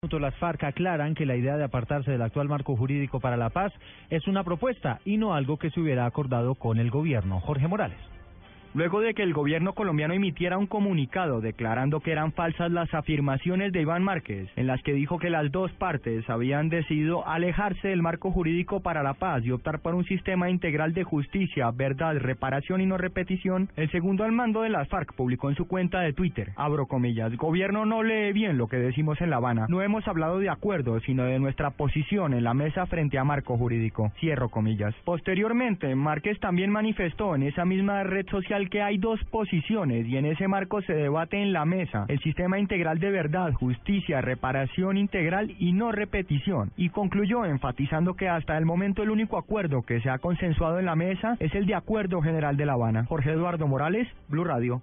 Las FARC aclaran que la idea de apartarse del actual marco jurídico para la paz es una propuesta y no algo que se hubiera acordado con el gobierno. Jorge Morales. Luego de que el gobierno colombiano emitiera un comunicado declarando que eran falsas las afirmaciones de Iván Márquez, en las que dijo que las dos partes habían decidido alejarse del marco jurídico para la paz y optar por un sistema integral de justicia, verdad, reparación y no repetición, el segundo al mando de las FARC publicó en su cuenta de Twitter, abro comillas, gobierno no lee bien lo que decimos en La Habana, no hemos hablado de acuerdo, sino de nuestra posición en la mesa frente a marco jurídico, cierro comillas. Posteriormente, Márquez también manifestó en esa misma red social que hay dos posiciones y en ese marco se debate en la mesa el sistema integral de verdad, justicia, reparación integral y no repetición. Y concluyó enfatizando que hasta el momento el único acuerdo que se ha consensuado en la mesa es el de Acuerdo General de La Habana. Jorge Eduardo Morales, Blue Radio.